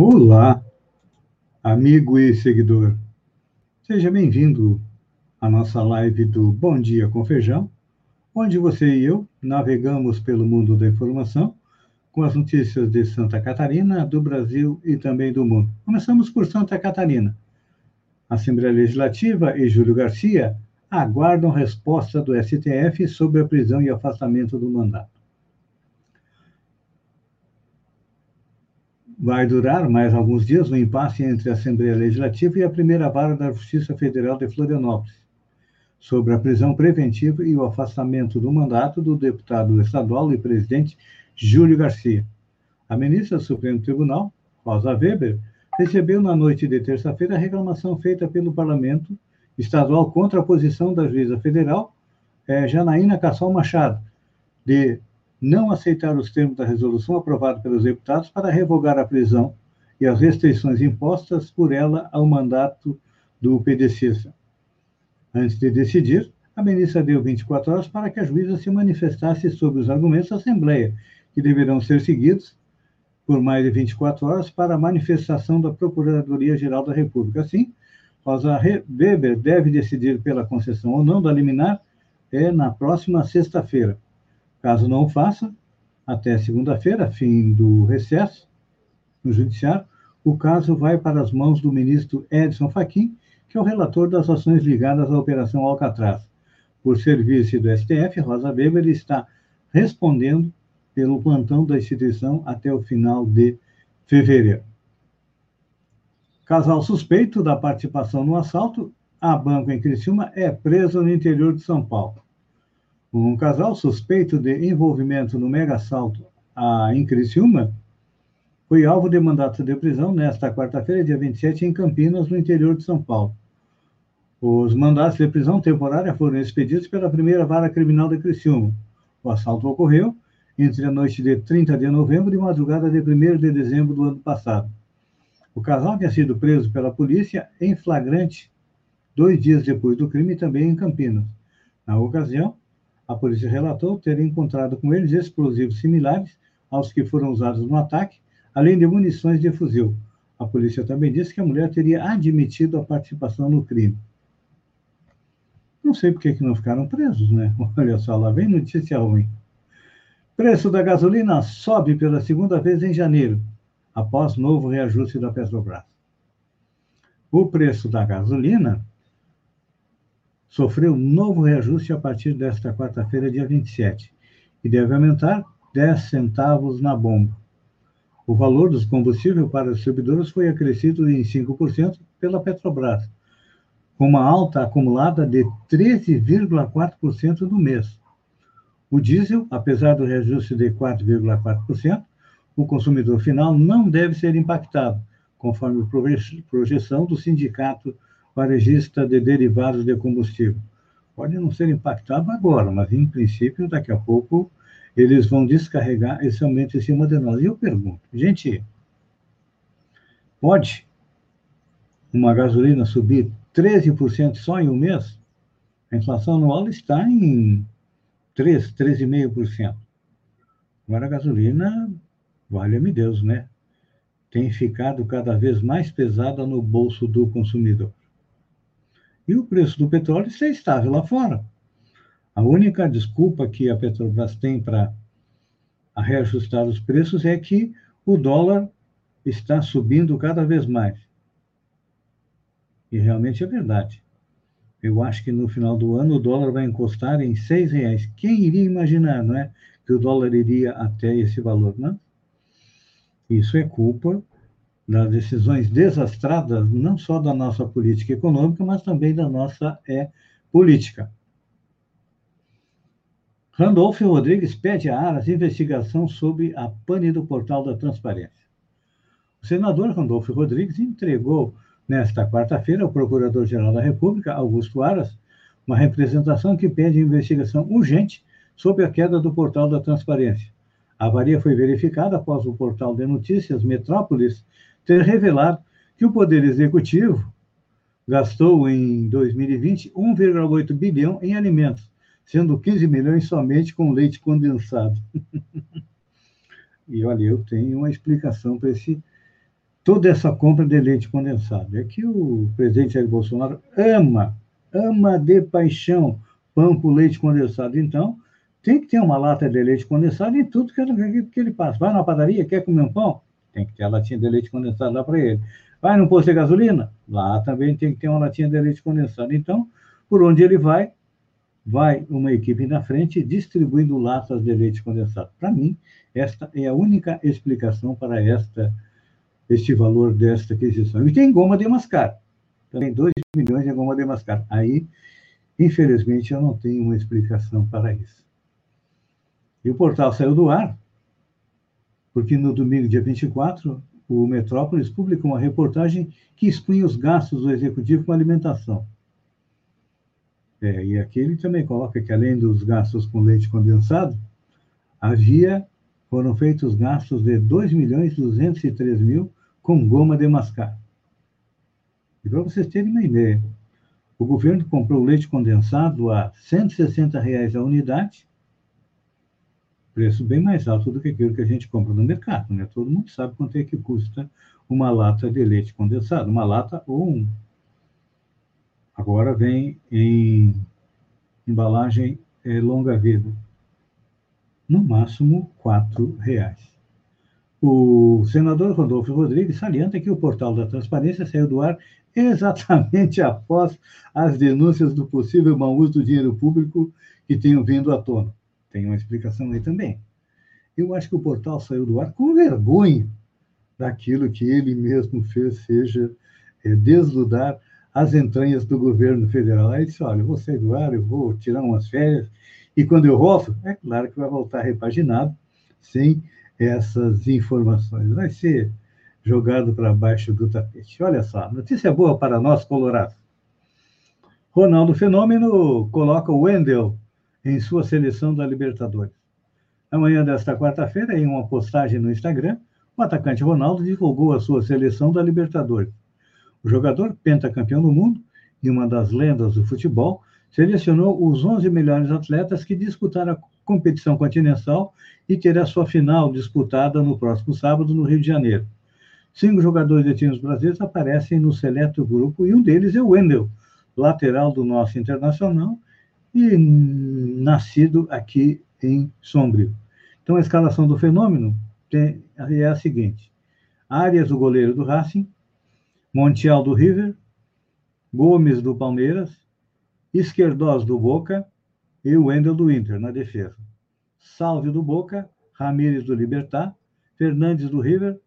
Olá, amigo e seguidor. Seja bem-vindo à nossa live do Bom Dia com Feijão, onde você e eu navegamos pelo mundo da informação com as notícias de Santa Catarina, do Brasil e também do mundo. Começamos por Santa Catarina. A Assembleia Legislativa e Júlio Garcia aguardam resposta do STF sobre a prisão e afastamento do mandato. Vai durar mais alguns dias o impasse entre a Assembleia Legislativa e a primeira vara da Justiça Federal de Florianópolis sobre a prisão preventiva e o afastamento do mandato do deputado estadual e presidente Júlio Garcia. A ministra do Supremo Tribunal, Rosa Weber, recebeu na noite de terça-feira a reclamação feita pelo Parlamento Estadual contra a posição da juíza federal eh, Janaína Cassol Machado, de não aceitar os termos da resolução aprovada pelos deputados para revogar a prisão e as restrições impostas por ela ao mandato do PDCista. Antes de decidir, a ministra deu 24 horas para que a juíza se manifestasse sobre os argumentos da Assembleia, que deverão ser seguidos por mais de 24 horas para a manifestação da Procuradoria-Geral da República. Assim, Rosa Weber deve decidir pela concessão ou não da liminar é na próxima sexta-feira. Caso não o faça, até segunda-feira, fim do recesso no Judiciário, o caso vai para as mãos do ministro Edson Fachin, que é o relator das ações ligadas à Operação Alcatraz. Por serviço do STF, Rosa Weber está respondendo pelo plantão da instituição até o final de fevereiro. Casal suspeito da participação no assalto a banco em Criciúma é preso no interior de São Paulo. Um casal suspeito de envolvimento no mega assalto em Criciúma foi alvo de mandato de prisão nesta quarta-feira, dia 27, em Campinas, no interior de São Paulo. Os mandatos de prisão temporária foram expedidos pela primeira vara criminal de Criciúma. O assalto ocorreu entre a noite de 30 de novembro e madrugada de 1 de dezembro do ano passado. O casal tinha sido preso pela polícia em flagrante dois dias depois do crime, também em Campinas. Na ocasião, a polícia relatou ter encontrado com eles explosivos similares aos que foram usados no ataque, além de munições de fuzil. A polícia também disse que a mulher teria admitido a participação no crime. Não sei por que não ficaram presos, né? Olha só, lá vem notícia ruim. Preço da gasolina sobe pela segunda vez em janeiro, após novo reajuste da Petrobras. O preço da gasolina sofreu novo reajuste a partir desta quarta-feira, dia 27, e deve aumentar 10 centavos na bomba. O valor dos combustíveis para os distribuidores foi acrescido em 5% pela Petrobras, com uma alta acumulada de 13,4% no mês. O diesel, apesar do reajuste de 4,4%, o consumidor final não deve ser impactado, conforme projeção do sindicato varejista de derivados de combustível. Pode não ser impactado agora, mas em princípio, daqui a pouco, eles vão descarregar esse aumento em cima de nós. E eu pergunto, gente, pode uma gasolina subir 13% só em um mês? A inflação anual está em 3, 13,5%. Agora a gasolina, valha-me Deus, né? Tem ficado cada vez mais pesada no bolso do consumidor. E o preço do petróleo está estável lá fora. A única desculpa que a Petrobras tem para reajustar os preços é que o dólar está subindo cada vez mais. E realmente é verdade. Eu acho que no final do ano o dólar vai encostar em seis reais. Quem iria imaginar, não é, que o dólar iria até esse valor, não? Isso é culpa das decisões desastradas, não só da nossa política econômica, mas também da nossa é, política. Randolfo Rodrigues pede a Aras investigação sobre a pane do portal da transparência. O senador Randolfo Rodrigues entregou nesta quarta-feira ao Procurador-Geral da República, Augusto Aras, uma representação que pede investigação urgente sobre a queda do portal da transparência. A avaria foi verificada após o portal de notícias Metrópolis ter revelado que o Poder Executivo gastou em 2020 1,8 bilhão em alimentos, sendo 15 milhões somente com leite condensado. e olha, eu tenho uma explicação para esse toda essa compra de leite condensado. É que o presidente Jair Bolsonaro ama, ama de paixão pão com leite condensado. Então, tem que ter uma lata de leite condensado em tudo que ele, passa. Vai na padaria, quer comer um pão? Tem que ter a latinha de leite condensado lá para ele. Vai no posto de gasolina? Lá também tem que ter uma latinha de leite condensado. Então, por onde ele vai, vai uma equipe na frente distribuindo latas de leite condensado. Para mim, esta é a única explicação para esta este valor desta aquisição. E tem goma de mascar. Também 2 milhões de goma de mascar. Aí, infelizmente, eu não tenho uma explicação para isso. E o portal saiu do ar, porque no domingo, dia 24, o Metrópolis publicou uma reportagem que expunha os gastos do executivo com alimentação. É, e aqui ele também coloca que, além dos gastos com leite condensado, havia, foram feitos gastos de 2 milhões 203 mil com goma de mascar. E para vocês terem uma ideia, o governo comprou leite condensado a 160 reais a unidade, preço bem mais alto do que aquilo que a gente compra no mercado, né? Todo mundo sabe quanto é que custa uma lata de leite condensado, uma lata ou um. Agora vem em embalagem é, longa vida, no máximo R$ reais. O senador Rodolfo Rodrigues salienta que o portal da transparência saiu do ar exatamente após as denúncias do possível mau uso do dinheiro público que tenham vindo à tona. Tem uma explicação aí também. Eu acho que o portal saiu do ar com vergonha daquilo que ele mesmo fez, seja é, desludar as entranhas do governo federal. Aí disse: olha, eu vou sair do ar, eu vou tirar umas férias, e quando eu volto, é claro que vai voltar repaginado, sem essas informações. Vai ser jogado para baixo do tapete. Olha só, notícia boa para nós, colorados. Ronaldo Fenômeno coloca o Wendel em sua seleção da Libertadores. Amanhã desta quarta-feira, em uma postagem no Instagram, o atacante Ronaldo divulgou a sua seleção da Libertadores. O jogador, pentacampeão do mundo e uma das lendas do futebol, selecionou os 11 melhores atletas que disputaram a competição continental e terá sua final disputada no próximo sábado no Rio de Janeiro. Cinco jogadores de times brasileiros aparecem no seleto grupo e um deles é o Wendel, lateral do nosso Internacional e nascido aqui em Sombrio. Então, a escalação do fenômeno é a seguinte: Arias, o goleiro do Racing, Montiel do River, Gomes do Palmeiras, Esquerdós do Boca e Wendel do Inter na defesa. Salve do Boca, Ramírez do Libertar, Fernandes do River,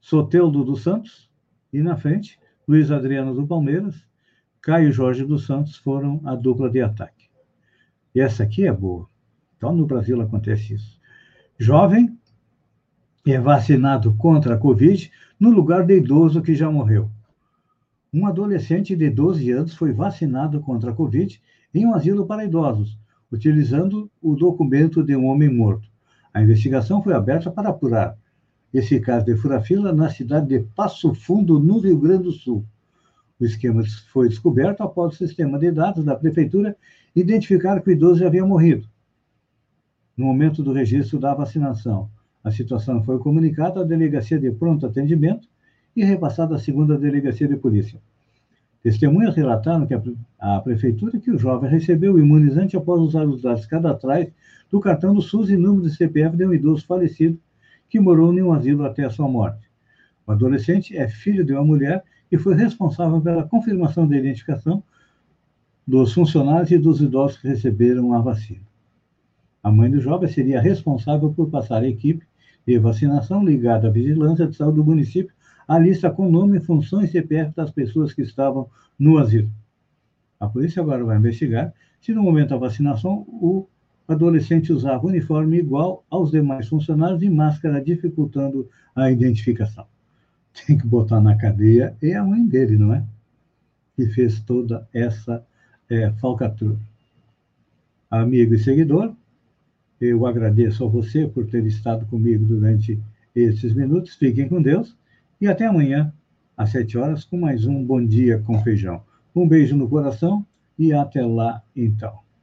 Soteldo do Santos e na frente, Luiz Adriano do Palmeiras, Caio Jorge dos Santos foram a dupla de ataque. Essa aqui é boa. Então, no Brasil acontece isso. Jovem é vacinado contra a Covid no lugar de idoso que já morreu. Um adolescente de 12 anos foi vacinado contra a Covid em um asilo para idosos, utilizando o documento de um homem morto. A investigação foi aberta para apurar esse caso de furafila na cidade de Passo Fundo, no Rio Grande do Sul. O esquema foi descoberto após o sistema de dados da prefeitura identificar que o idoso já havia morrido. No momento do registro da vacinação, a situação foi comunicada à Delegacia de Pronto Atendimento e repassada à segunda Delegacia de Polícia. Testemunhas relataram que a, a prefeitura que o jovem recebeu o imunizante após usar os dados cadastrais do cartão do SUS e número de CPF de um idoso falecido que morou em um asilo até a sua morte. O adolescente é filho de uma mulher e foi responsável pela confirmação da identificação dos funcionários e dos idosos que receberam a vacina. A mãe do jovem seria responsável por passar a equipe de vacinação ligada à vigilância de saúde do município a lista com nome, funções e CPF das pessoas que estavam no asilo. A polícia agora vai investigar se no momento da vacinação o adolescente usava uniforme igual aos demais funcionários e máscara, dificultando a identificação. Tem que botar na cadeia e a mãe dele, não é? Que fez toda essa é, falcatrua. Amigo e seguidor, eu agradeço a você por ter estado comigo durante esses minutos. Fiquem com Deus e até amanhã, às sete horas, com mais um Bom Dia com Feijão. Um beijo no coração e até lá, então.